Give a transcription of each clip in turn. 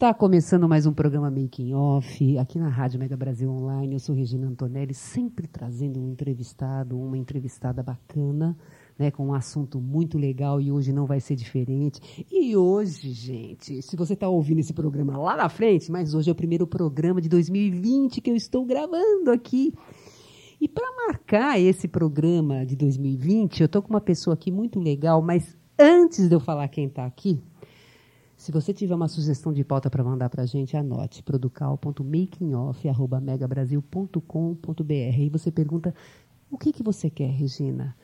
Está começando mais um programa Making Off aqui na Rádio Mega Brasil Online. Eu sou Regina Antonelli, sempre trazendo um entrevistado, uma entrevistada bacana, né, com um assunto muito legal e hoje não vai ser diferente. E hoje, gente, se você está ouvindo esse programa lá na frente, mas hoje é o primeiro programa de 2020 que eu estou gravando aqui. E para marcar esse programa de 2020, eu estou com uma pessoa aqui muito legal, mas antes de eu falar quem está aqui, se você tiver uma sugestão de pauta para mandar para a gente, anote producal.makingoff.megabrasil.com.br e você pergunta o que, que você quer, Regina?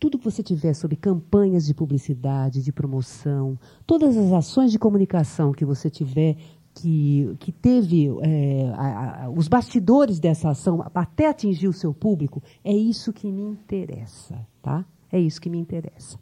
Tudo que você tiver sobre campanhas de publicidade, de promoção, todas as ações de comunicação que você tiver, que, que teve é, a, a, os bastidores dessa ação até atingir o seu público, é isso que me interessa, tá? É isso que me interessa.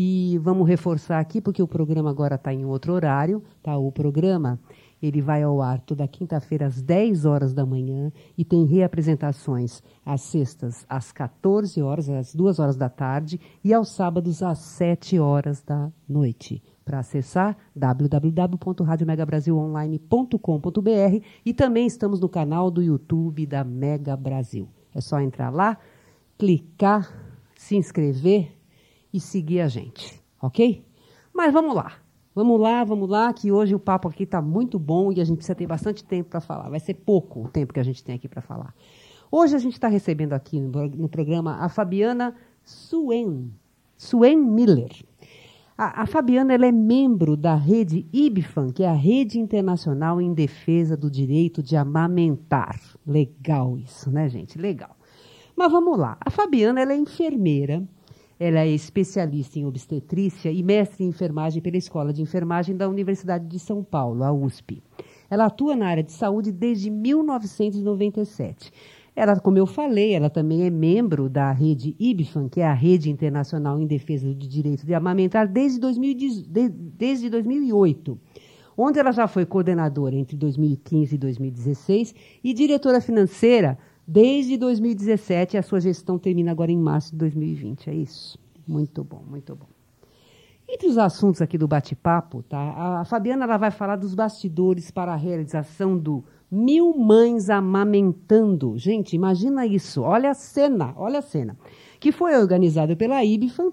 E vamos reforçar aqui, porque o programa agora está em outro horário. Tá? O programa ele vai ao ar toda quinta-feira às 10 horas da manhã e tem reapresentações às sextas às 14 horas, às 2 horas da tarde e aos sábados às 7 horas da noite. Para acessar www.radiomegabrasilonline.com.br e também estamos no canal do YouTube da Mega Brasil. É só entrar lá, clicar, se inscrever e seguir a gente, ok? Mas vamos lá. Vamos lá, vamos lá, que hoje o papo aqui está muito bom e a gente precisa ter bastante tempo para falar. Vai ser pouco o tempo que a gente tem aqui para falar. Hoje a gente está recebendo aqui no, programa a Fabiana Suen, Suen Miller. A, a Fabiana ela é membro da rede IBFAN, que é a Rede Internacional em Defesa do Direito de Amamentar. Legal isso, né, gente? Legal. Mas vamos lá. A Fabiana ela é enfermeira ela é especialista em obstetrícia e mestre em enfermagem pela Escola de Enfermagem da Universidade de São Paulo, a USP. Ela atua na área de saúde desde 1997. Ela, como eu falei, ela também é membro da rede IBFAN, que é a Rede Internacional em Defesa do Direito de Amamentar, desde, 2010, desde 2008, onde ela já foi coordenadora entre 2015 e 2016 e diretora financeira desde 2017 a sua gestão termina agora em março de 2020. É isso. Muito bom, muito bom. Entre os assuntos aqui do bate-papo, tá? A Fabiana ela vai falar dos bastidores para a realização do Mil Mães Amamentando. Gente, imagina isso. Olha a cena, olha a cena. Que foi organizado pela IBFAM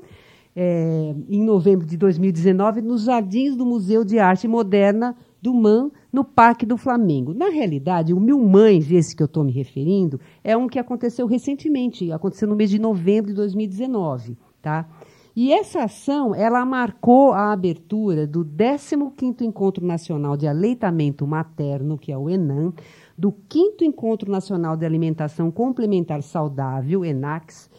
é, em novembro de 2019 nos jardins do Museu de Arte Moderna do MAN no Parque do Flamengo. Na realidade, o Mil Mães, esse que eu estou me referindo, é um que aconteceu recentemente, aconteceu no mês de novembro de 2019. Tá? E essa ação, ela marcou a abertura do 15º Encontro Nacional de Aleitamento Materno, que é o ENAM, do 5 Encontro Nacional de Alimentação Complementar Saudável, ENAX,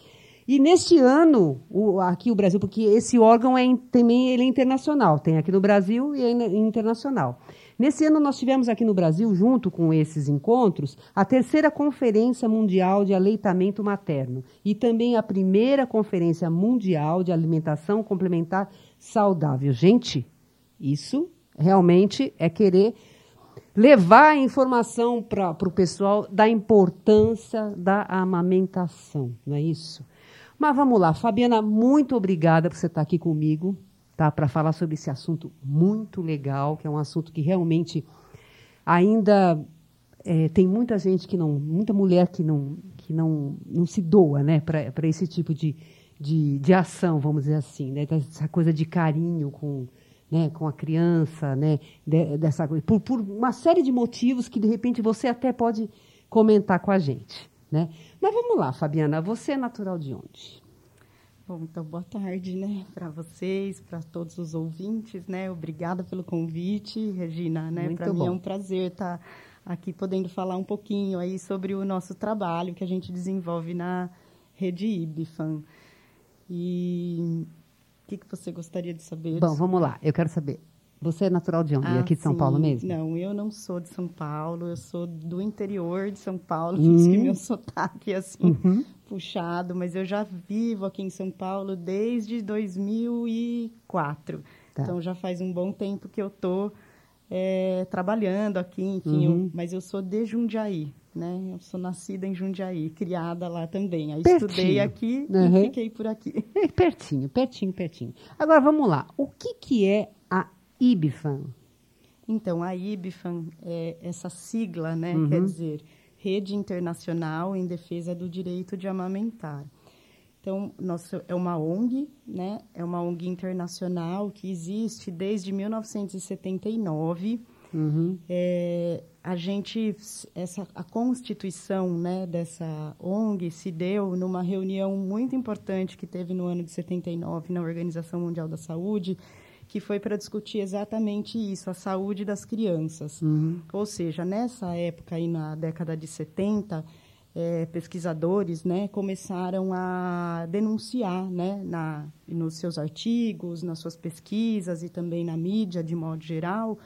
e neste ano, o, aqui o Brasil, porque esse órgão é também ele é internacional, tem aqui no Brasil e é internacional. Nesse ano nós tivemos aqui no Brasil, junto com esses encontros, a terceira Conferência Mundial de Aleitamento Materno e também a primeira Conferência Mundial de Alimentação Complementar Saudável. Gente, isso realmente é querer levar a informação para o pessoal da importância da amamentação, não é isso? Mas vamos lá, Fabiana, muito obrigada por você estar aqui comigo, tá? Para falar sobre esse assunto muito legal, que é um assunto que realmente ainda é, tem muita gente que não, muita mulher que não, que não, não se doa, né, para esse tipo de, de, de ação, vamos dizer assim, né? Essa coisa de carinho com, né, com a criança, né, dessa por, por uma série de motivos que de repente você até pode comentar com a gente. Né? Mas vamos lá, Fabiana, você é natural de onde? Bom, então boa tarde, né, para vocês, para todos os ouvintes, né? Obrigada pelo convite, Regina, né? Para mim é um prazer estar aqui podendo falar um pouquinho aí sobre o nosso trabalho que a gente desenvolve na rede IBFAM. E o que, que você gostaria de saber? Bom, vamos lá. Eu quero saber. Você é natural de onde? Ah, aqui de São sim. Paulo mesmo? Não, eu não sou de São Paulo, eu sou do interior de São Paulo, Hum. por isso que meu sotaque é assim, Uhum. puxado, mas eu já vivo aqui em São Paulo desde 2004. Tá. Então já faz um bom tempo que eu tô é, trabalhando aqui, enfim, eu- Uhum. mas eu sou de Jundiaí, né? Eu sou nascida em Jundiaí, criada lá também. Aí Pertinho. estudei aqui Uhum. e fiquei por aqui. Pertinho, pertinho, pertinho. Agora vamos lá. O que, que é a IBFAM? Então, a IBFAM é essa sigla, né? Uhum. Quer dizer, Rede Internacional em Defesa do Direito de Amamentar. Então, nossa, é uma ONG, né? É uma ONG internacional que existe desde 1979. Uhum. É, a gente, essa, a constituição né, dessa ONG se deu numa reunião muito importante que teve no ano de 79 na Organização Mundial da Saúde, que foi para discutir exatamente isso, a saúde das crianças. Uhum. Ou seja, nessa época aí na década de 70, eh, pesquisadores né, começaram a denunciar né, na, nos seus artigos, nas suas pesquisas e também na mídia, de modo geral,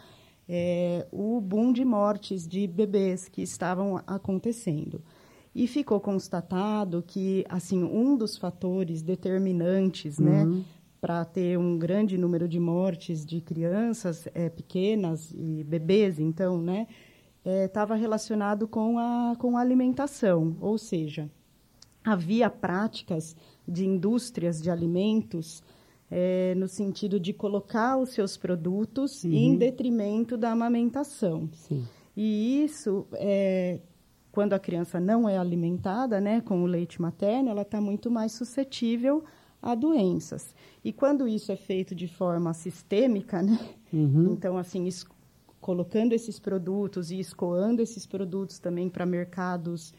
eh, o boom de mortes de bebês que estavam acontecendo. E ficou constatado que assim um dos fatores determinantes né, Uhum. Para ter um grande número de mortes de crianças eh, pequenas e bebês, então, né, estava relacionado com a, com a alimentação, ou seja, havia práticas de indústrias de alimentos eh, no sentido de colocar os seus produtos em detrimento da amamentação. Sim. E isso, é, quando a criança não é alimentada né, com o leite materno, ela está muito mais suscetível a doenças. E quando isso é feito de forma sistêmica, né, Uhum. então, assim, colocando esses produtos e escoando esses produtos também para mercados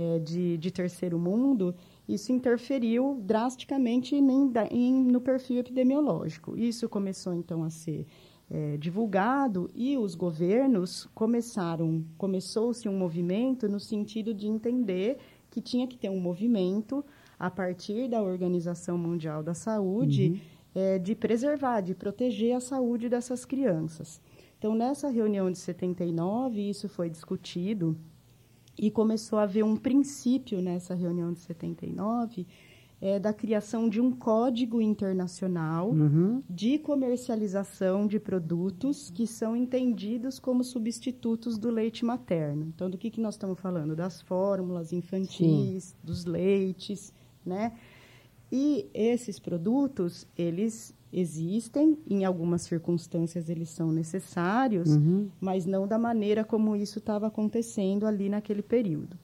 eh, de, de terceiro mundo, isso interferiu drasticamente em- em- no perfil epidemiológico. Isso começou, então, a ser eh, divulgado e os governos começaram, começou-se um movimento no sentido de entender que tinha que ter um movimento a partir da Organização Mundial da Saúde eh, de preservar, de proteger a saúde dessas crianças. Então, nessa reunião de 79, isso foi discutido e começou a haver um princípio nessa reunião de 79 eh, da criação de um código internacional Uhum. de comercialização de produtos que são entendidos como substitutos do leite materno. Então, do que, que nós estamos falando? Das fórmulas infantis, dos leites, né? E esses produtos, eles existem, em algumas circunstâncias eles são necessários, Uhum. mas não da maneira como isso estava acontecendo ali naquele período.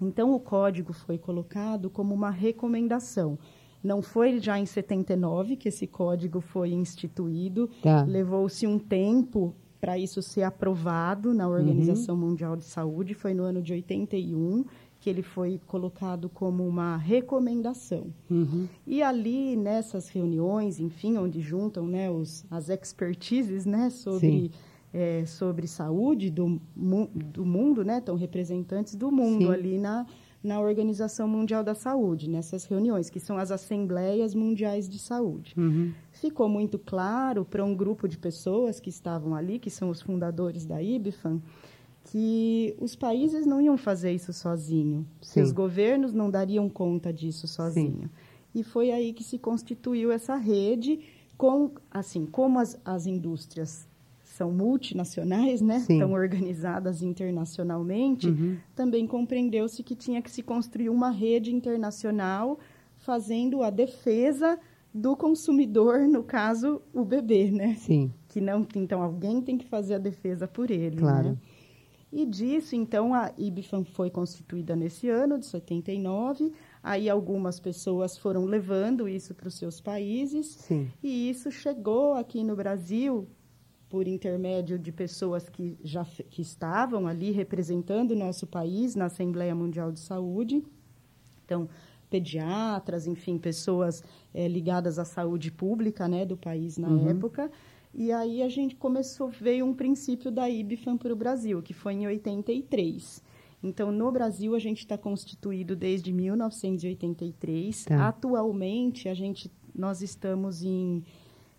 Então, o código foi colocado como uma recomendação. Não foi já em 79 que esse código foi instituído, Tá. levou-se um tempo para isso ser aprovado na Organização Mundial de Saúde, foi no ano de 81 que ele foi colocado como uma recomendação. Uhum. E ali, nessas reuniões, enfim, onde juntam né, os, as expertises né, sobre, eh, sobre saúde do, do mundo, né, estão representantes do mundo Sim. ali na, na Organização Mundial da Saúde, nessas reuniões, que são as Assembleias Mundiais de Saúde. Uhum. Ficou muito claro para um grupo de pessoas que estavam ali, que são os fundadores da IBFAM, que os países não iam fazer isso sozinho, Sim. os governos não dariam conta disso sozinho. E foi aí que se constituiu essa rede com, assim, como as, as indústrias são multinacionais, né? Sim. Estão organizadas internacionalmente, Uhum. também compreendeu-se que tinha que se construir uma rede internacional fazendo a defesa do consumidor, no caso, o bebê, né? Sim. que não então alguém tem que fazer a defesa por ele Claro. né? E disso então a IBFAM foi constituída nesse ano de 79 aí algumas pessoas foram levando isso para os seus países Sim. e isso chegou aqui no Brasil por intermédio de pessoas que já que estavam ali representando o nosso país na Assembleia Mundial de Saúde então pediatras enfim pessoas eh, ligadas à saúde pública né do país na Uhum. época E aí a gente começou, veio um princípio da IBFAM para o Brasil, que foi em 83. Então, no Brasil, a gente está constituído desde 1983. Tá. Atualmente, a gente, nós estamos em...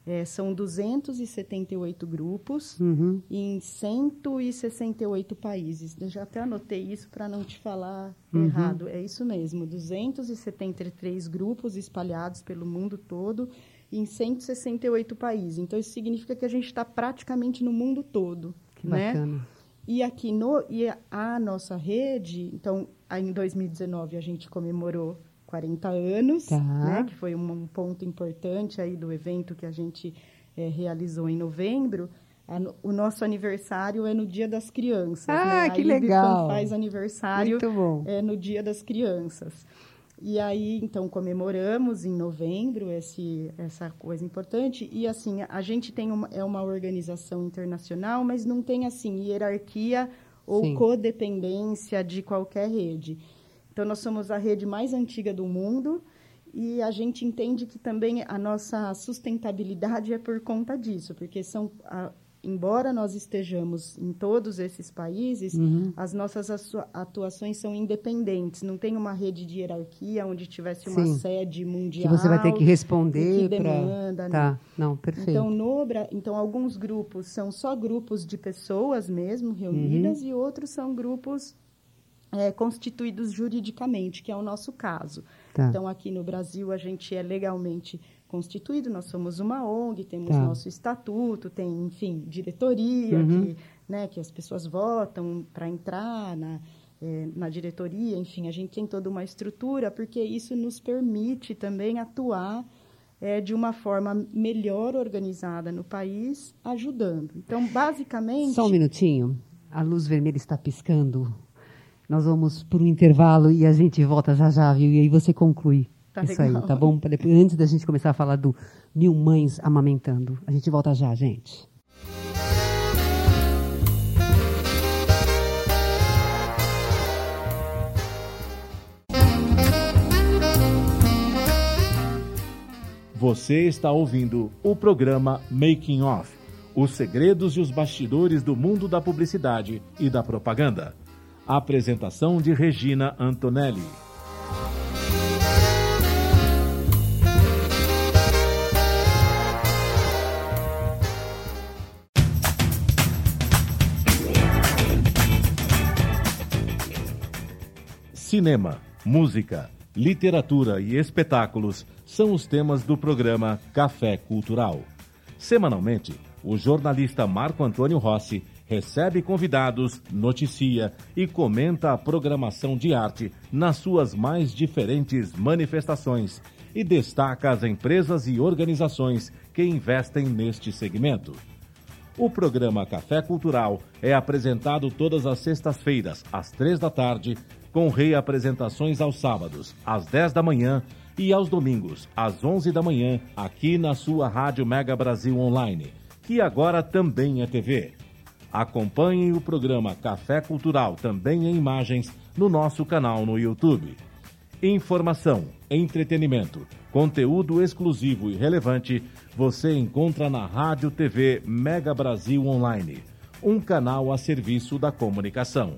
é, são 278 grupos Uhum. em 168 países. Eu já até anotei isso para não te falar Uhum. errado. É isso mesmo, 273 grupos espalhados pelo mundo todo em 168 países. Então, isso significa que a gente está praticamente no mundo todo. Que né? bacana. E aqui no e a nossa rede, então, em 2019 a gente comemorou 40 anos, Tá. né, que foi um, um ponto importante aí do evento que a gente eh, realizou em novembro. A o nosso aniversário é no Dia das Crianças. Ah, né? que a legal. faz aniversário Muito bom. é no Dia das Crianças. E aí, então, comemoramos em novembro esse, essa coisa importante. E, assim, a gente tem uma, é uma organização internacional, mas não tem, assim, hierarquia ou Sim. codependência de qualquer rede. Então, nós somos a rede mais antiga do mundo e a gente entende que também a nossa sustentabilidade é por conta disso, porque são... a- Embora nós estejamos em todos esses países, Uhum. as nossas atua- atuações são independentes. Não tem uma rede de hierarquia onde tivesse uma Sim. sede Que mundial. você vai ter que responder que demanda, né? Tá, não, perfeito. Então, no então, alguns grupos são só grupos de pessoas mesmo reunidas e outros são grupos é, constituídos juridicamente, que é o nosso caso. Tá. Então, aqui no Brasil, a gente é legalmente constituído, nós somos uma ONG, temos Tá. nosso estatuto, tem, enfim, diretoria, Uhum. que, né, que as pessoas votam para entrar na, eh, na diretoria, enfim, a gente tem toda uma estrutura, porque isso nos permite também atuar eh, de uma forma melhor organizada no país, ajudando. Então, basicamente... Só um minutinho. A luz vermelha está piscando. Nós vamos para o intervalo e a gente volta já já, viu? E aí você conclui. Tá Isso legal. aí, tá bom? Depois- antes da gente começar a falar do Mil Mães Amamentando. A gente volta já, gente. Você está ouvindo o programa Making Off Os segredos e os bastidores do mundo da publicidade e da propaganda. Apresentação de Regina Antonelli. Cinema, música, literatura e espetáculos são os temas do programa Café Cultural. Semanalmente, o jornalista Marco Antônio Rossi recebe convidados, noticia e comenta a programação de arte nas suas mais diferentes manifestações e destaca as empresas e organizações que investem neste segmento. O programa Café Cultural é apresentado todas as sextas-feiras, às três da tarde, com reapresentações aos sábados, às 10 da manhã e aos domingos, às 11 da manhã, aqui na sua Rádio Mega Brasil Online, que agora também é TV. Acompanhe o programa Café Cultural, também em imagens, no nosso canal no YouTube. Informação, entretenimento, conteúdo exclusivo e relevante você encontra na Rádio TV Mega Brasil Online, um canal a serviço da comunicação.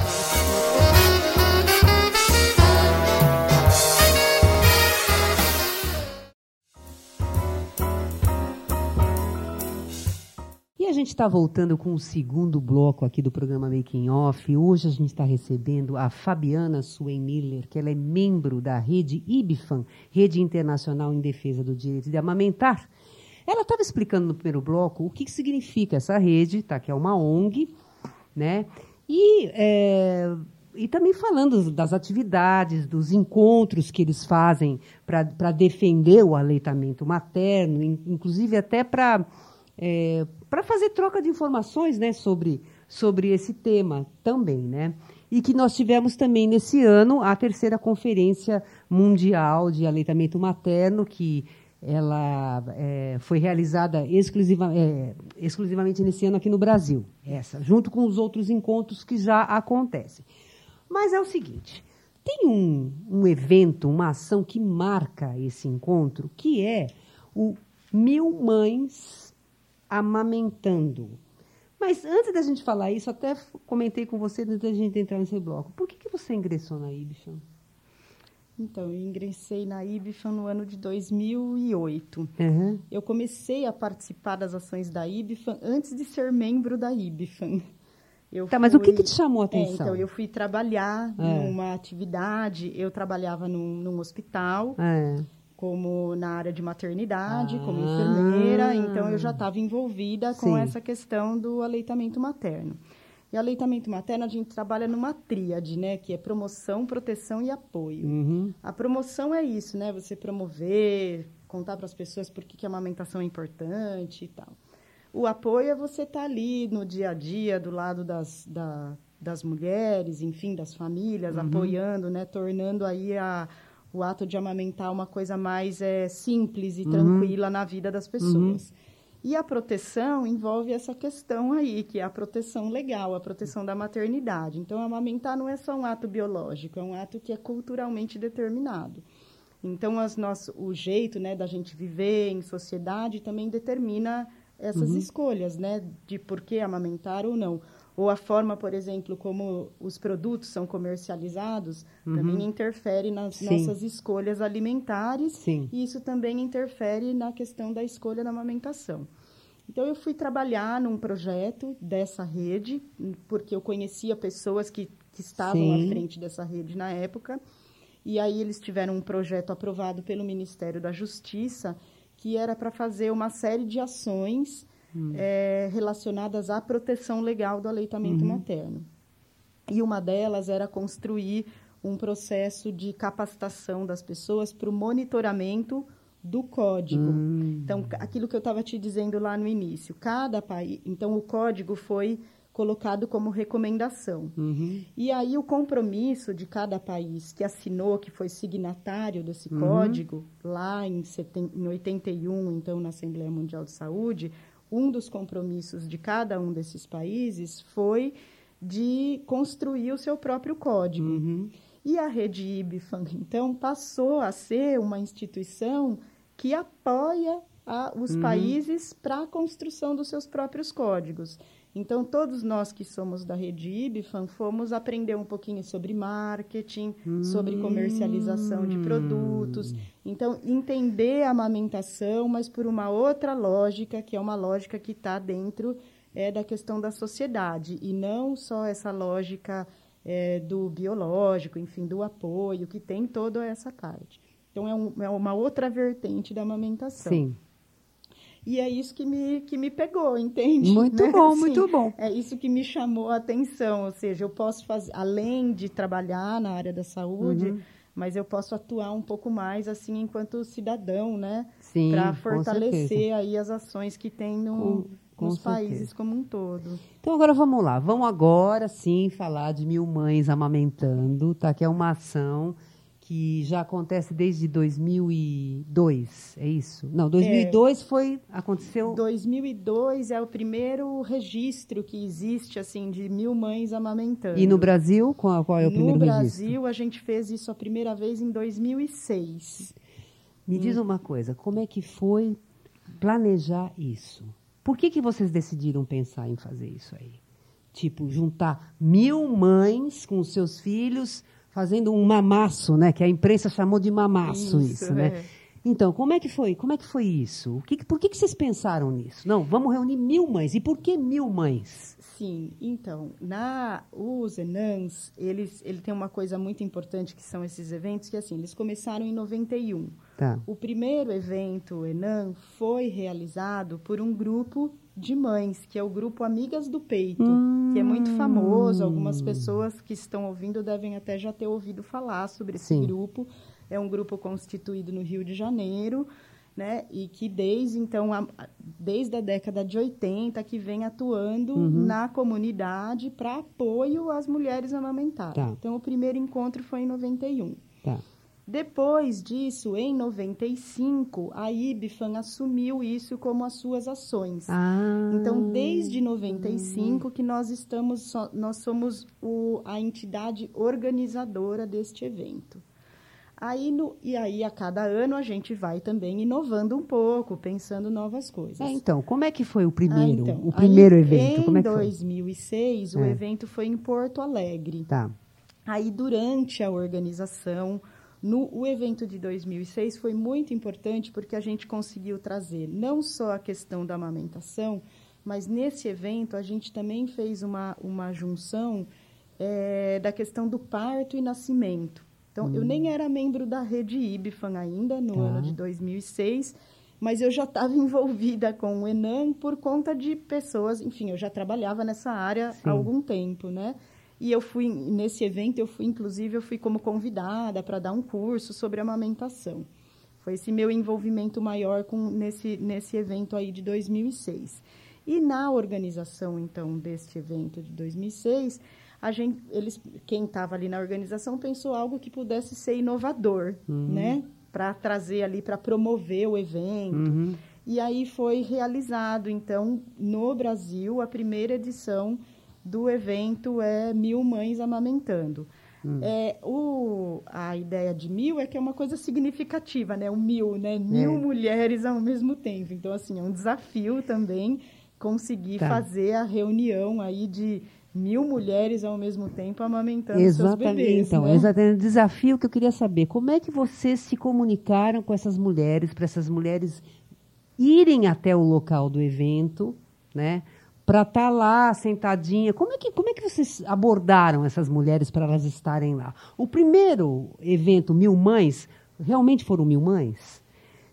A gente está voltando com o segundo bloco aqui do programa Making Off. Hoje a gente está recebendo a Fabiana Suen Miller, que ela é membro da rede IBFAM, Rede Internacional em Defesa do Direito de Amamentar. Ela estava explicando no primeiro bloco o que, que significa essa rede, tá? que é uma ONG, né? E, é, e também falando das atividades, dos encontros que eles fazem para defender o aleitamento materno, inclusive até para é, para fazer troca de informações né, sobre, sobre esse tema também. Né? E que nós tivemos também nesse ano a terceira Conferência Mundial de Aleitamento Materno, que ela é, foi realizada exclusiva, é, exclusivamente nesse ano aqui no Brasil, essa, junto com os outros encontros que já acontecem. Mas é o seguinte, tem um, um evento, uma ação que marca esse encontro, que é o Mil Mães amamentando. Mas antes da gente falar isso, até comentei com você antes da gente entrar nesse bloco. Por que, que você ingressou na IBFAM? Então, eu ingressei na IBFAM no ano de 2008. Uhum. Eu comecei a participar das ações da IBFAM antes de ser membro da IBFAM. Eu tá, fui... mas o que, que te chamou a atenção? É, então, eu fui trabalhar é. numa atividade, eu trabalhava num, num hospital. É como na área de maternidade, ah. como enfermeira, então eu já estava envolvida com Sim. essa questão do aleitamento materno. E aleitamento materno a gente trabalha numa tríade, né, que é promoção, proteção e apoio. Uhum. A promoção é isso, né, você promover, contar para as pessoas por que, que a amamentação é importante e tal. O apoio é você estar tá ali no dia a dia, do lado das, da, das mulheres, enfim, das famílias, uhum. apoiando, né, tornando aí a o ato de amamentar uma coisa mais é, simples e uhum. tranquila na vida das pessoas. Uhum. E a proteção envolve essa questão aí, que é a proteção legal, a proteção da maternidade. Então, amamentar não é só um ato biológico, é um ato que é culturalmente determinado. Então, as nosso, o jeito né, da gente viver em sociedade também determina essas uhum. escolhas, né, de por que amamentar ou não ou a forma, por exemplo, como os produtos são comercializados, uhum. também interfere nas Sim. nossas escolhas alimentares Sim. e isso também interfere na questão da escolha da amamentação. Então, eu fui trabalhar num projeto dessa rede, porque eu conhecia pessoas que, que estavam Sim. à frente dessa rede na época, e aí eles tiveram um projeto aprovado pelo Ministério da Justiça, que era para fazer uma série de ações hum. é, relacionadas à proteção legal do aleitamento uhum. materno. E uma delas era construir um processo de capacitação das pessoas para o monitoramento do código. Hum. Então, aquilo que eu estava te dizendo lá no início, cada país. Então, o código foi colocado como recomendação. Uhum. E aí o compromisso de cada país que assinou, que foi signatário desse uhum. código, lá em, em 81, então, na Assembleia Mundial de Saúde, um dos compromissos de cada um desses países foi de construir o seu próprio código. Uhum. E a rede IBFAM, então, passou a ser uma instituição que apoia a, os uhum. países para a construção dos seus próprios códigos. Então, todos nós que somos da rede IBFAM fomos aprender um pouquinho sobre marketing, hum. sobre comercialização de produtos. Então, entender a amamentação, mas por uma outra lógica, que é uma lógica que está dentro é, da questão da sociedade, e não só essa lógica é, do biológico, enfim, do apoio, que tem toda essa parte. Então, é, um, é uma outra vertente da amamentação. Sim. E é isso que me, que me pegou, entende? Muito né? bom, assim, muito bom. É isso que me chamou a atenção. Ou seja, eu posso fazer, além de trabalhar na área da saúde, uhum. mas eu posso atuar um pouco mais assim enquanto cidadão, né? Sim. Para fortalecer aí as ações que tem no, com, nos países como um todo. Então agora vamos lá. Vamos agora sim falar de mil mães amamentando, tá? Que é uma ação que já acontece desde 2002, é isso? Não, 2002 é, foi aconteceu. 2002 é o primeiro registro que existe assim de mil mães amamentando. E no Brasil qual, qual é o primeiro registro? No Brasil a gente fez isso a primeira vez em 2006. Me hum. diz uma coisa, como é que foi planejar isso? Por que que vocês decidiram pensar em fazer isso aí? Tipo juntar mil mães com seus filhos fazendo um mamaço, né? Que a imprensa chamou de mamaço isso, isso né? É. Então, como é que foi? Como é que foi isso? Que, por que, que vocês pensaram nisso? Não, vamos reunir mil mães. E por que mil mães? Sim, então, na os Enans, eles ele tem uma coisa muito importante que são esses eventos que assim, eles começaram em 91. Tá. O primeiro evento Enan foi realizado por um grupo de mães, que é o grupo Amigas do Peito, que é muito famoso. Algumas pessoas que estão ouvindo devem até já ter ouvido falar sobre esse Sim. grupo. É um grupo constituído no Rio de Janeiro, né? E que desde então, a- desde a década de 80, que vem atuando na comunidade para apoio às mulheres amamentadas. Tá. Então, o primeiro encontro foi em 91. Tá. Depois disso, em 95, a IBFAN assumiu isso como as suas ações. Ah. Então, desde 95 que nós estamos, nós somos o- a entidade organizadora deste evento. Aí, no, e aí, a cada ano, a gente vai também inovando um pouco, pensando novas coisas. É, então, como é que foi o primeiro, Ah, então, o primeiro aí, evento? Em Como é que foi? 2006, o É. evento foi em Porto Alegre. Tá. Aí, durante a organização, no, o evento de 2006 foi muito importante porque a gente conseguiu trazer não só a questão da amamentação, mas nesse evento a gente também fez uma, uma junção eh, da questão do parto e nascimento. Então, eu nem era membro da rede IBFAN ainda, no Tá. ano de 2006, mas eu já estava envolvida com o Enan por conta de pessoas, enfim, eu já trabalhava nessa área Sim. há algum tempo, né? E eu fui, nesse evento, eu fui, inclusive, eu fui como convidada para dar um curso sobre amamentação. Foi esse meu envolvimento maior com, nesse, nesse evento aí de 2006. E na organização, então, deste evento de 2006, a gente, eles, quem estava ali na organização pensou algo que pudesse ser inovador, né? Para trazer ali, para promover o evento. Uhum. E aí foi realizado, então, no Brasil, a primeira edição do evento é Mil Mães Amamentando. É, o, a ideia de mil é que é uma coisa significativa, né? O mil, né? Mil É. mulheres ao mesmo tempo. Então, assim, é um desafio também conseguir Tá. fazer a reunião aí de mil mulheres ao mesmo tempo amamentando seus Exatamente. bebês, então, né? exatamente. O desafio que eu queria saber, como é que vocês se comunicaram com essas mulheres, para essas mulheres irem até o local do evento, né? Para estar lá sentadinha. Como é, que, como é que vocês abordaram essas mulheres para elas estarem lá? O primeiro evento, Mil Mães, realmente foram mil mães?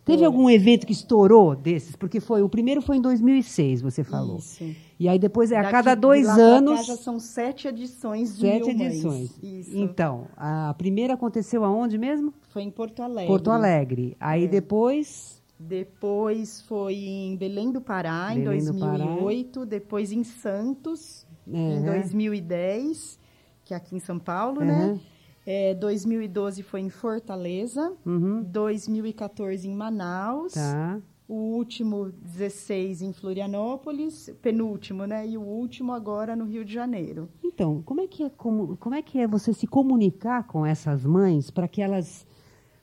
Teve algum evento que estourou desses? Porque foi o primeiro foi em 2006, você falou. Isso. E aí depois é a Daqui- cada dois anos. já são sete edições de Sete Mil Mães. edições. Isso. Então, a primeira aconteceu aonde mesmo? Foi em Porto Alegre. Porto Alegre. Aí É. depois. Depois foi em Belém do Pará, em Belém Pará. 2008. Depois em Santos, em Uhum. 2010, que é aqui em São Paulo, Uhum. né? É, 2012 foi em Fortaleza. Uhum. 2014 em Manaus. Tá. O último, 16, em Florianópolis. Penúltimo, né? E o último agora no Rio de Janeiro. Então, como é que é, como, como é, que é você se comunicar com essas mães para que elas,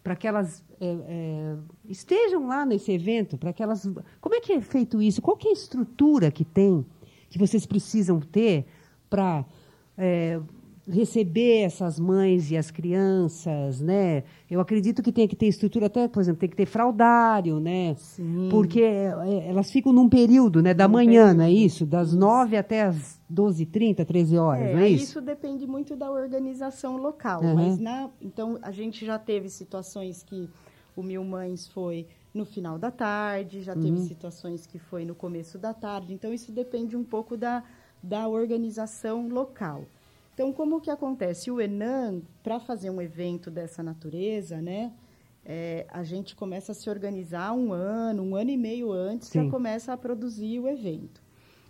para que elas é, é, estejam lá nesse evento? Para que elas. Como é que é feito isso? Qual é a estrutura que tem que vocês precisam ter para é, receber essas mães e as crianças, né? Eu acredito que tem que ter estrutura até, por exemplo, tem que ter fraudário, né? Sim. Porque é, elas ficam num período, né, da Num manhã, não é período. isso? Das nove até as 12h30, 13 horas, É, não é aí isso? depende muito da organização local. Uhum. Mas na, então a gente já teve situações que o Mil Mães foi no final da tarde, já teve Uhum. situações que foi no começo da tarde. Então isso depende um pouco da, da organização local. Então como que acontece? O Enan, para fazer um evento dessa natureza, né? é, a gente começa a se organizar um ano, um ano e meio antes, já Sim. começa a produzir o evento.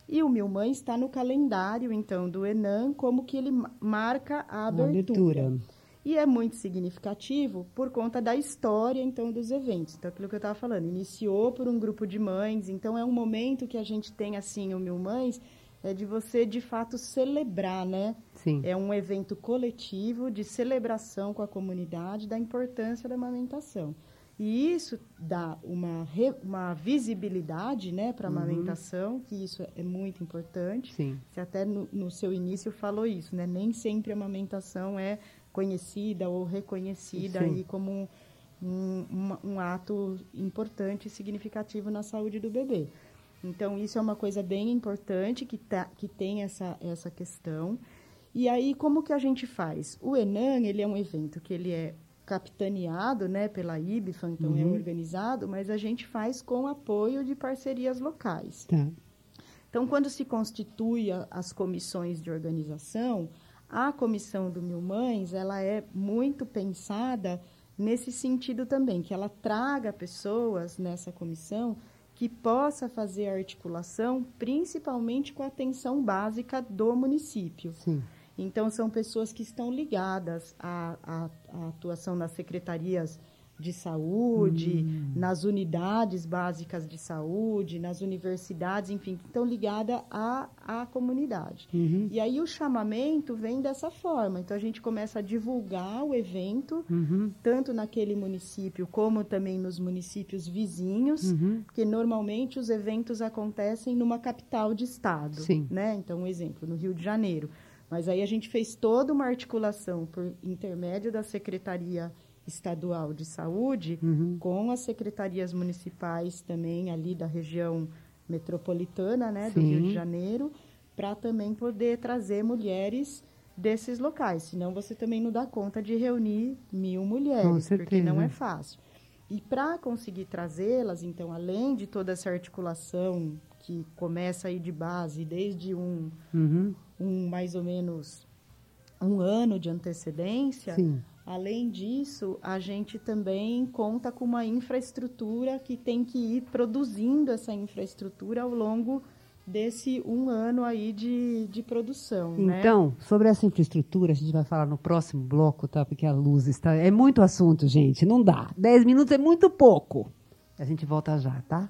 E o Mil Mães está no calendário, então, do Enan, como que ele ma- marca a A abertura. abertura. E é muito significativo por conta da história, então, dos eventos. Então, aquilo que eu estava falando, iniciou por um grupo de mães, então é um momento que a gente tem, assim, o Mil Mães, é de você, de fato, celebrar, né? Sim. É um evento coletivo de celebração com a comunidade da importância da amamentação. E isso dá uma, re- uma visibilidade né, para a Uhum. amamentação, que isso é muito importante. Sim. Você até no, no seu início falou isso, né? Nem sempre a amamentação é conhecida ou reconhecida Sim. aí como um, um, um ato importante e significativo na saúde do bebê. Então, isso é uma coisa bem importante que, tá, que tem essa, essa questão. E aí, como que a gente faz? O ENAM, ele é um evento que ele é capitaneado né, pela IBFA, então é Uhum. organizado, mas a gente faz com apoio de parcerias locais. Tá. Então, quando se constitui a- as comissões de organização, a comissão do Mil Mães, ela é muito pensada nesse sentido também, que ela traga pessoas nessa comissão que possa fazer a articulação, principalmente com a atenção básica do município. Sim. Então, são pessoas que estão ligadas à, à- à atuação nas secretarias de saúde, nas unidades básicas de saúde, nas universidades, enfim, que estão ligadas à, à comunidade. Uhum. E aí o chamamento vem dessa forma. Então, a gente começa a divulgar o evento, Uhum. tanto naquele município como também nos municípios vizinhos, Uhum. porque normalmente os eventos acontecem numa capital de estado, Sim. né? Então, um exemplo, no Rio de Janeiro. Mas aí a gente fez toda uma articulação por intermédio da Secretaria Estadual de Saúde Uhum. com as secretarias municipais também ali da região metropolitana, né, do Sim. Rio de Janeiro, para também poder trazer mulheres desses locais. Senão você também não dá conta de reunir mil mulheres, porque não é fácil. E para conseguir trazê-las, então, além de toda essa articulação que começa aí de base, desde um, Uhum. um mais ou menos um ano de antecedência, Sim. Além disso, a gente também conta com uma infraestrutura que tem que ir produzindo essa infraestrutura ao longo desse um ano aí de, de produção, né? Então, sobre essa infraestrutura, a gente vai falar no próximo bloco, tá? Porque a luz está. É muito assunto, gente. Não dá. Dez minutos é muito pouco. A gente volta já, tá?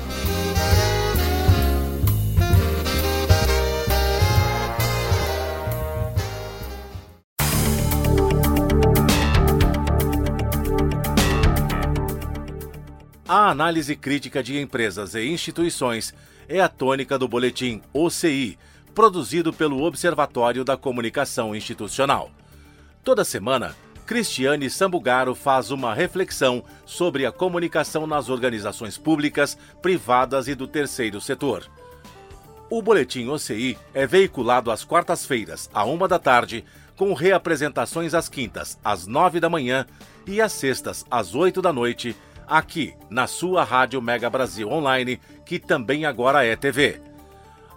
A análise crítica de empresas e instituições é a tônica do boletim OCI, produzido pelo Observatório da Comunicação Institucional. Toda semana, Cristiane Sambugaro faz uma reflexão sobre a comunicação nas organizações públicas, privadas e do terceiro setor. O boletim OCI é veiculado às quartas-feiras, à uma da tarde, com reapresentações às quintas, às nove da manhã e às sextas, às oito da noite, aqui na sua Rádio Mega Brasil Online, que também agora é TV.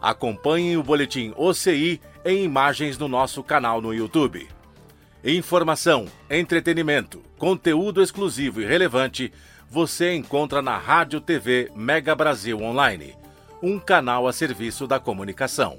Acompanhem o boletim OCI em imagens no nosso canal no YouTube. Informação, entretenimento, conteúdo exclusivo e relevante você encontra na Rádio TV Mega Brasil Online, um canal a serviço da comunicação.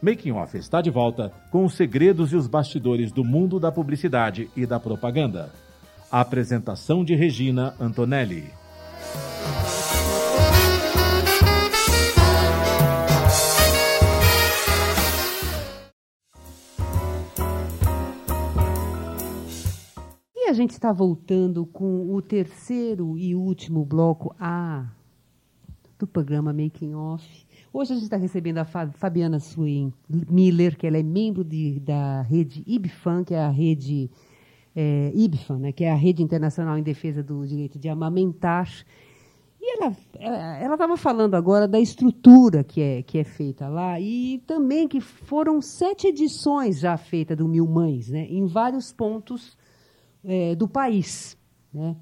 Making Off está de volta com os segredos e os bastidores do mundo da publicidade e da propaganda. A apresentação de Regina Antonelli. E a gente está voltando com o terceiro e último bloco A do programa Making Off. Hoje a gente está recebendo a Fa- Fabiana Swin Miller, que ela é membro de- da rede IBFAN, que é a rede é, IBFAN, né, que é a rede internacional em defesa do direito de amamentar. E ela ela estava falando agora da estrutura que é, que é feita lá e também que foram sete edições já feitas do Mil Mães, né, em vários pontos é, do país. Né?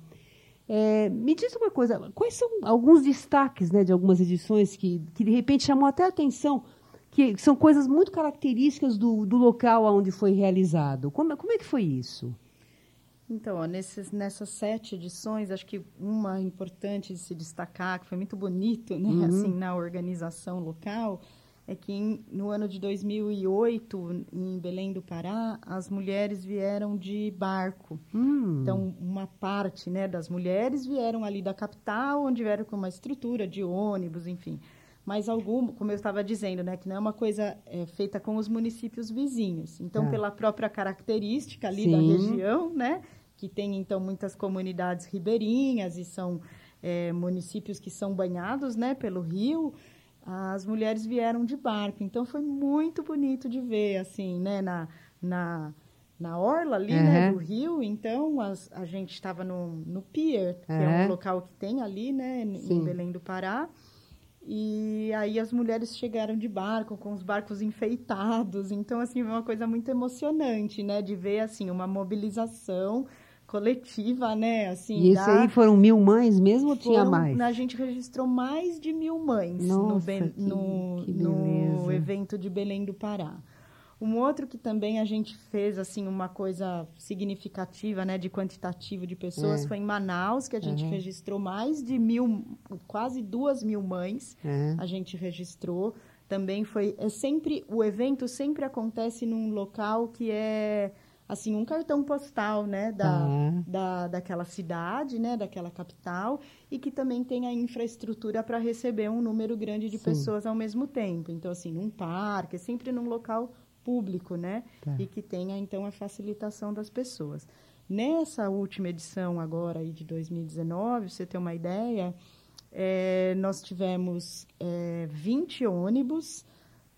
É, me diz uma coisa, quais são alguns destaques né, de algumas edições que, que de repente chamou até a atenção, que são coisas muito características do, do local onde foi realizado? Como, como é que foi isso? Então, ó, nesses, nessas sete edições, acho que uma importante de se destacar, que foi muito bonito, né, uhum. assim, na organização local, é que em, no ano de 2008, em Belém do Pará, as mulheres vieram de barco. Hum. Então, uma parte né, das mulheres vieram ali da capital, onde vieram com uma estrutura de ônibus, enfim. Mas algum, como eu estava dizendo, né, que não é uma coisa é, feita com os municípios vizinhos. Então, é. pela própria característica ali Sim. da região, né, que tem então muitas comunidades ribeirinhas e são é, municípios que são banhados, né, pelo rio as mulheres vieram de barco. Então foi muito bonito de ver, assim, né, na, na, na orla ali, uhum. né, do rio. Então as, a gente estava no, no pier, que uhum. é um local que tem ali, né, Sim. em Belém do Pará. E aí as mulheres chegaram de barco, com os barcos enfeitados. Então, assim, foi uma coisa muito emocionante, né, de ver, assim, uma mobilização coletiva, né? Assim, e isso aí foram mil mães mesmo ou tinha mais? A gente registrou mais de mil mães Nossa, no, que, no, que no evento de Belém do Pará. Um outro que também a gente fez assim uma coisa significativa, né, de quantitativo de pessoas, é. foi em Manaus que a gente uhum. registrou mais de mil, quase duas mil mães. Uhum. A gente registrou. Também foi é sempre o evento sempre acontece num local que é assim um cartão postal né da, uhum. da daquela cidade né daquela capital e que também tem a infraestrutura para receber um número grande de Sim. pessoas ao mesmo tempo então assim num parque sempre num local público né tá. e que tenha então a facilitação das pessoas nessa última edição agora aí de 2019 você ter uma ideia é, nós tivemos é, 20 ônibus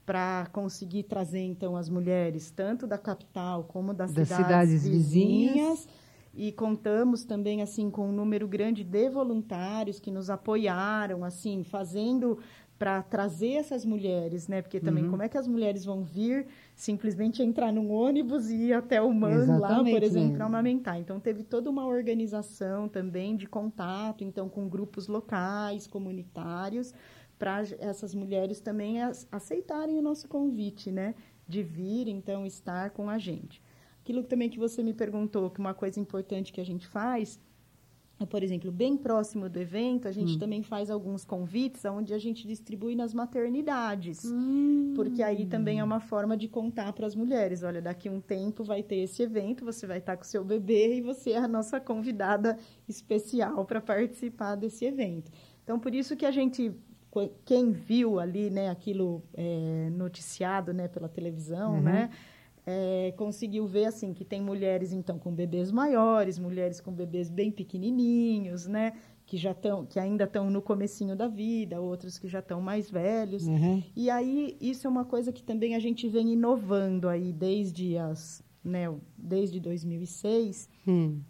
para conseguir trazer então as mulheres tanto da capital como das, das cidades, cidades vizinhas, vizinhas. E contamos também assim com um número grande de voluntários que nos apoiaram, assim, fazendo para trazer essas mulheres, né? Porque também uhum. como é que as mulheres vão vir simplesmente entrar num ônibus e ir até o MAN lá, por exemplo, para amamentar. Então teve toda uma organização também de contato, então com grupos locais, comunitários, para essas mulheres também aceitarem o nosso convite, né? De vir, então, estar com a gente. Aquilo também que você me perguntou, que uma coisa importante que a gente faz é, por exemplo, bem próximo do evento, a gente hum. também faz alguns convites onde a gente distribui nas maternidades. Hum. Porque aí também é uma forma de contar para as mulheres, olha, daqui um tempo vai ter esse evento, você vai estar com seu bebê e você é a nossa convidada especial para participar desse evento. Então, por isso que a gente quem viu ali, né, aquilo é, noticiado, né, pela televisão, uhum. né, é, conseguiu ver assim que tem mulheres então com bebês maiores, mulheres com bebês bem pequenininhos, né, que já estão, que ainda estão no comecinho da vida, outros que já estão mais velhos. Uhum. E aí isso é uma coisa que também a gente vem inovando aí desde as, né, desde 2006. Hum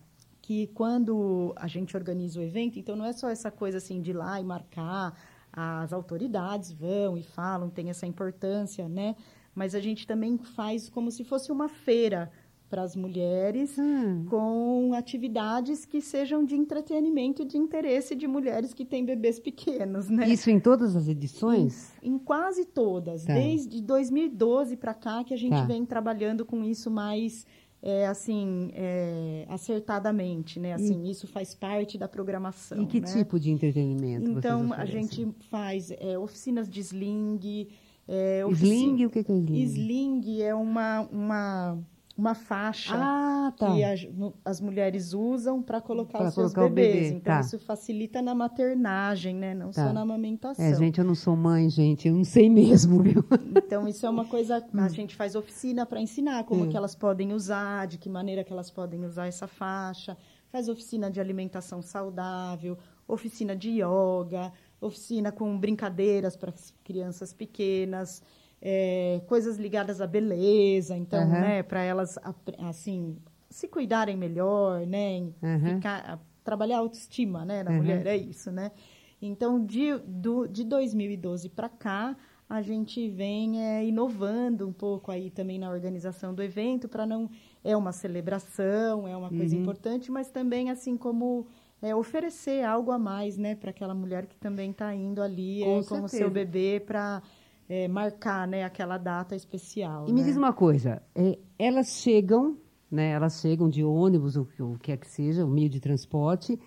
que quando a gente organiza o evento, então não é só essa coisa assim de ir lá e marcar, as autoridades vão e falam, tem essa importância, né? Mas a gente também faz como se fosse uma feira para as mulheres, hum. com atividades que sejam de entretenimento e de interesse de mulheres que têm bebês pequenos, né? Isso em todas as edições? Em, em quase todas. Tá. Desde 2012 para cá que a gente tá. vem trabalhando com isso mais é, assim, é, acertadamente, né? Assim, e, isso faz parte da programação. E que né? tipo de entretenimento Então, a gente faz é, oficinas de sling. É, ofici... Sling, o que é sling? Sling é uma, uma uma faixa ah, tá. que as, as, mulheres usam para colocar pra os seus colocar bebês. Bebê. Então, tá. isso facilita na maternagem, né? Não tá. só na amamentação. É, gente, eu não sou mãe, gente, eu não sei mesmo, viu? Então, isso é uma coisa... A gente faz oficina para ensinar como é. que elas podem usar, de que maneira que elas podem usar essa faixa. Faz oficina de alimentação saudável, oficina de yoga, oficina com brincadeiras para crianças pequenas é, coisas ligadas à beleza, então, uhum. né, para elas assim se cuidarem melhor, né, uhum. ficar, trabalhar a autoestima, né, da uhum. mulher é isso, né. Então, de, do, de 2012 para cá, a gente vem é, inovando um pouco aí também na organização do evento, para não... É uma celebração, é uma coisa Uhum. importante, mas também, assim, como é, oferecer algo a mais, né, para aquela mulher que também está indo ali Com é, seu bebê para marcar, né, aquela data especial. E me né? diz uma coisa, é, elas chegam, né? Elas chegam de ônibus, o que- o que é que seja, o meio de transporte,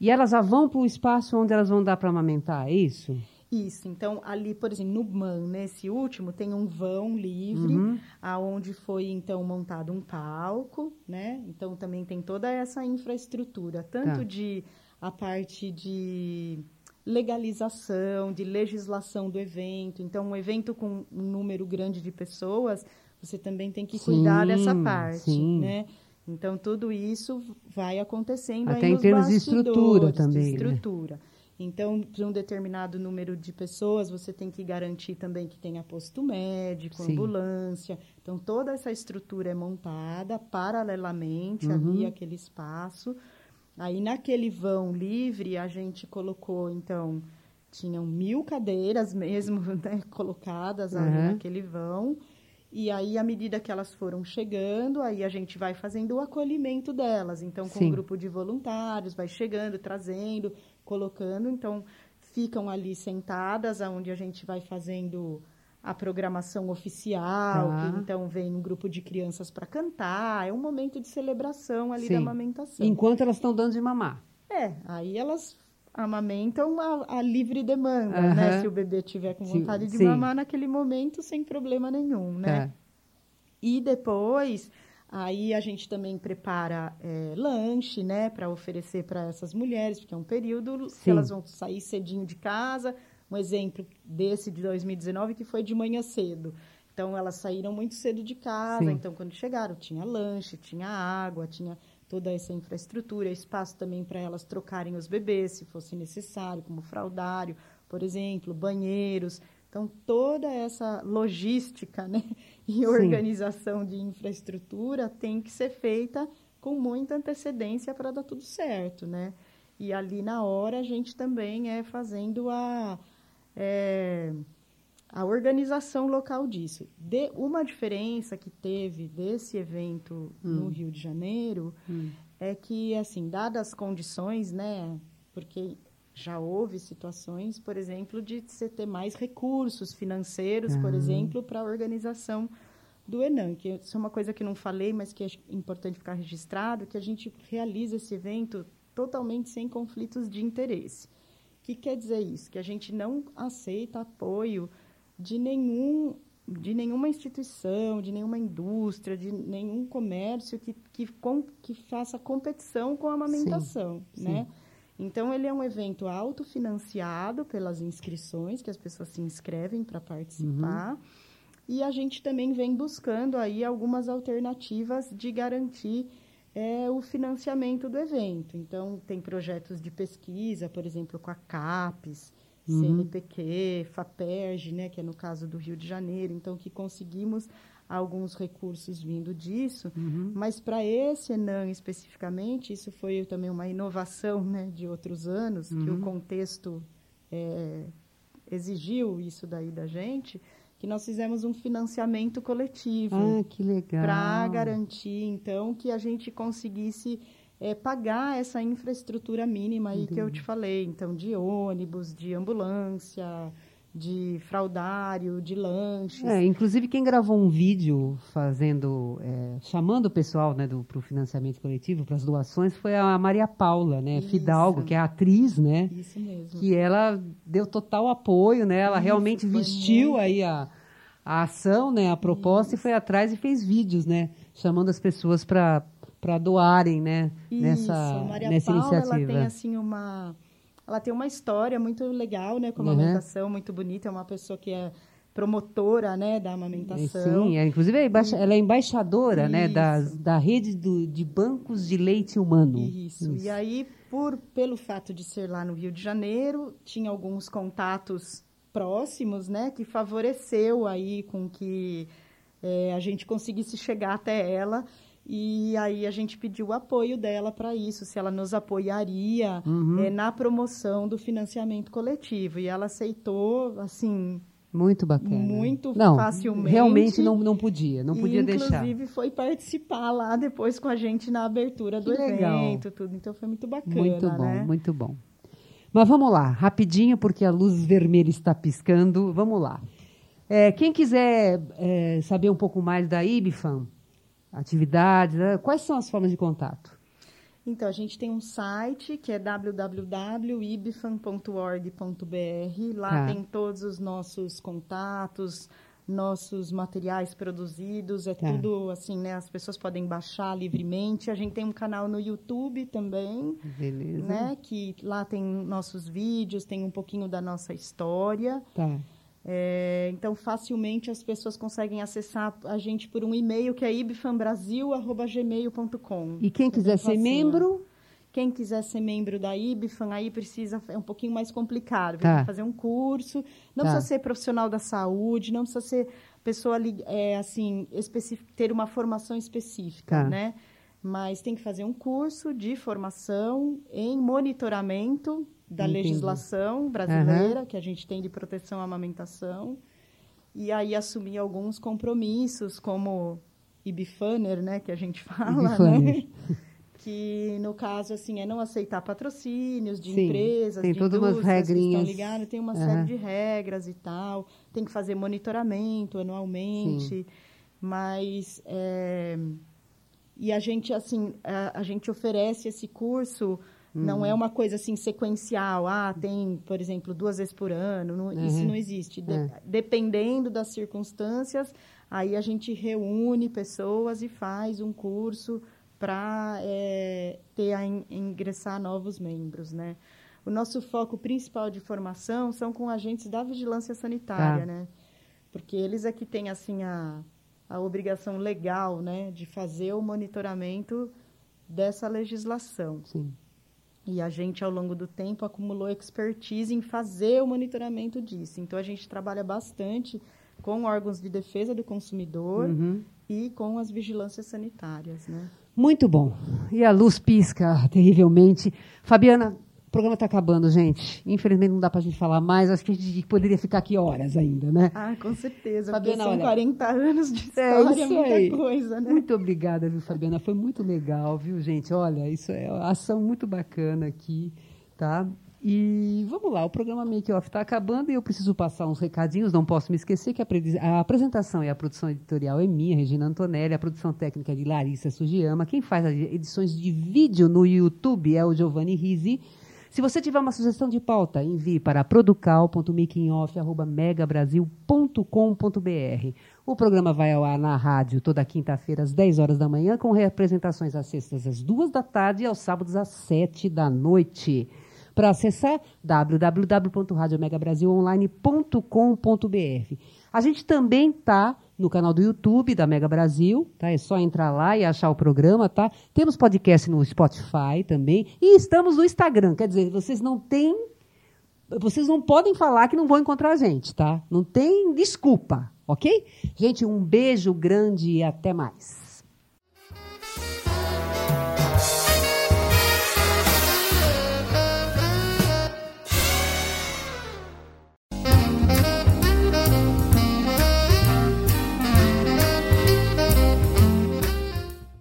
e elas já vão para o espaço onde elas vão dar para amamentar, é isso? Isso, então ali, por exemplo, no MAN, nesse último, tem um vão livre, Uhum. aonde foi então montado um palco, né? Então também tem toda essa infraestrutura, tanto Tá. de a parte de legalização, de legislação do evento. Então, um evento com um número grande de pessoas, você também tem que cuidar Sim, dessa parte, sim. né? Então, tudo isso vai acontecendo Até aí em termos de estrutura também, né? De estrutura. Então, para um determinado número de pessoas, você tem que garantir também que tenha posto médico, Sim. ambulância. Então, toda essa estrutura é montada paralelamente Uhum. ali aquele espaço. Aí, naquele vão livre, a gente colocou, então, tinham mil cadeiras mesmo né, colocadas ali Uhum. naquele vão. E aí, à medida que elas foram chegando, aí a gente vai fazendo o acolhimento delas. Então, com Sim. um grupo de voluntários, vai chegando, trazendo, colocando. Então, ficam ali sentadas, aonde a gente vai fazendo a programação oficial. Tá. que, então, vem um grupo de crianças para cantar. É um momento de celebração ali Sim. da amamentação. Enquanto elas estão dando de mamar. É, aí elas amamentam a, a livre demanda, Aham. né? Se o bebê tiver com Sim, vontade de sim. mamar naquele momento, sem problema nenhum, né? Tá. E depois, aí a gente também prepara é, lanche, né, para oferecer para essas mulheres, porque é um período Sim. que elas vão sair cedinho de casa. Um exemplo desse de 2019 que foi de manhã cedo. Então elas saíram muito cedo de casa, Sim. então quando chegaram tinha lanche, tinha água, tinha toda essa infraestrutura, espaço também para elas trocarem os bebês, se fosse necessário, como fraldário, por exemplo, banheiros. Então, toda essa logística né, e organização de infraestrutura tem que ser feita com muita antecedência para dar tudo certo, né? E ali na hora a gente também é fazendo a, é, a organização local disso. De, uma diferença que teve desse evento no Rio de Janeiro é que, assim, dadas as condições, né? Porque já houve situações, por exemplo, de você ter mais recursos financeiros, por exemplo, para a organização do Enan, que isso é uma coisa que não falei, mas que é importante ficar registrado, que a gente realiza esse evento totalmente sem conflitos de interesse. O que quer dizer isso? Que a gente não aceita apoio de nenhum de nenhuma instituição, de nenhuma indústria, de nenhum comércio que, que, com, que faça competição com a amamentação, Sim, né? Então, ele é um evento autofinanciado pelas inscrições, que as pessoas se inscrevem para participar. E a gente também vem buscando aí algumas alternativas de garantir é, o financiamento do evento. Então, tem projetos de pesquisa, por exemplo, com a CAPES, CNPq, FAPERJ, né, que é no caso do Rio de Janeiro. Então, que conseguimos alguns recursos vindo disso. Mas para esse Enan especificamente, isso foi também uma inovação né, de outros anos, que o contexto é, exigiu isso daí da gente, que nós fizemos um financiamento coletivo Ah, que legal. para garantir, então, que a gente conseguisse é, pagar essa infraestrutura mínima aí que eu te falei, então, de ônibus, de ambulância, de fraudário, de lanches. É, inclusive quem gravou um vídeo fazendo, é, chamando o pessoal né, para o financiamento coletivo, para as doações, foi a Maria Paula, né, Isso. Fidalgo, que é a atriz, né? Isso mesmo. que ela deu total apoio, né? Ela Isso, realmente vestiu muito. aí a, a ação, né? A proposta e foi atrás e fez vídeos, né? Chamando as pessoas para doarem, né? nessa Isso, Maria nessa Paula, iniciativa. ela tem assim uma ela tem uma história muito legal, né, com a Uhum. amamentação, muito bonita, é uma pessoa que é promotora, né, da É, amamentação. Sim, é, inclusive é embaixa- ela é embaixadora, né, Isso. das, da rede do- de bancos de leite humano. Isso. E aí, por, pelo fato de ser lá no Rio de Janeiro, tinha alguns contatos próximos, né, que favoreceu aí com que eh, a gente conseguisse chegar até ela E aí a gente pediu o apoio dela para isso, se ela nos apoiaria Uhum. eh, na promoção do financiamento coletivo. E ela aceitou, assim, Muito bacana. Muito não, facilmente. Realmente não, não podia, não e, podia deixar. Inclusive foi participar lá depois com a gente na abertura do Que legal. evento, tudo. Então foi muito bacana, Muito bom, né? muito bom. Mas vamos lá, rapidinho, porque a luz vermelha está piscando. Vamos lá. É, quem quiser é, saber um pouco mais da IBFAM, atividades, né, quais são as formas de contato? Então, a gente tem um site que é www.ibfan.org.br. Lá Tá. tem todos os nossos contatos, nossos materiais produzidos, é Tá. tudo assim, né? As pessoas podem baixar livremente. A gente tem um canal no YouTube também, Beleza. né? Que lá tem nossos vídeos, tem um pouquinho da nossa história. Tá. É, então, facilmente as pessoas conseguem acessar a gente por um e-mail que é ibfanbrasil.gmail.com. E quem quiser ser membro, Quem quiser ser membro da IBFAN, aí precisa, é um pouquinho mais complicado. Tá. Fazer um curso. Não Tá. precisa ser profissional da saúde, não precisa ser pessoa, é, assim, ter uma formação específica, Tá. né? Mas tem que fazer um curso de formação em monitoramento da Entendi. legislação brasileira, que a gente tem de proteção à amamentação. E aí assumir alguns compromissos, como IBFANER, né, que a gente fala, né? que no caso assim é não aceitar patrocínios de Sim, empresas, tem de todas umas que regrinhas. estão ligadas, tem uma Aham. série de regras e tal, tem que fazer monitoramento anualmente, mas é, e a gente assim a, a gente oferece esse curso não Uhum. é uma coisa assim sequencial, ah, tem, por exemplo, duas vezes por ano, não- isso Uhum. não existe. De- É. Dependendo das circunstâncias, aí a gente reúne pessoas e faz um curso para ter a in- ingressar novos membros, né? O nosso foco principal de formação são com agentes da vigilância sanitária, Tá. né? Porque eles é que têm assim a, a obrigação legal, né, de fazer o monitoramento dessa legislação. sim. E a gente, ao longo do tempo, acumulou expertise em fazer o monitoramento disso. Então, a gente trabalha bastante com órgãos de defesa do consumidor Uhum. e com as vigilâncias sanitárias, né? Muito bom. E a luz pisca terrivelmente. Fabiana, o programa está acabando, gente. Infelizmente não dá para a gente falar mais. Acho que a gente poderia ficar aqui horas ainda, né? Ah, com certeza. Fabiana, são olha, 40 anos de É história, isso muita aí. coisa, né? Muito obrigada, viu, Fabiana? Foi muito legal, viu, gente? Olha, isso é uma ação muito bacana aqui, tá? E vamos lá, o programa Make Off está acabando e eu preciso passar uns recadinhos, não posso me esquecer que a, pre- a apresentação e a produção editorial é minha, Regina Antonelli, a produção técnica é de Larissa Sugiyama, quem faz as edições de vídeo no YouTube é o Giovanni Risi. Se você tiver uma sugestão de pauta, envie para producal.makingoff.megabrasil.com.br. O programa vai ao ar na rádio toda quinta-feira às 10 horas da manhã, com representações às sextas às 2 da tarde e aos sábados às 7 da noite. Para acessar, www.radiomegabrasilonline.com.br. A gente também está no canal do YouTube da Mega Brasil, tá? É só entrar lá e achar o programa, tá? Temos podcast no Spotify também e estamos no Instagram. Quer dizer, vocês não têm, vocês não podem falar que não vão encontrar a gente, tá? Não tem desculpa, ok? Gente, um beijo grande e até mais.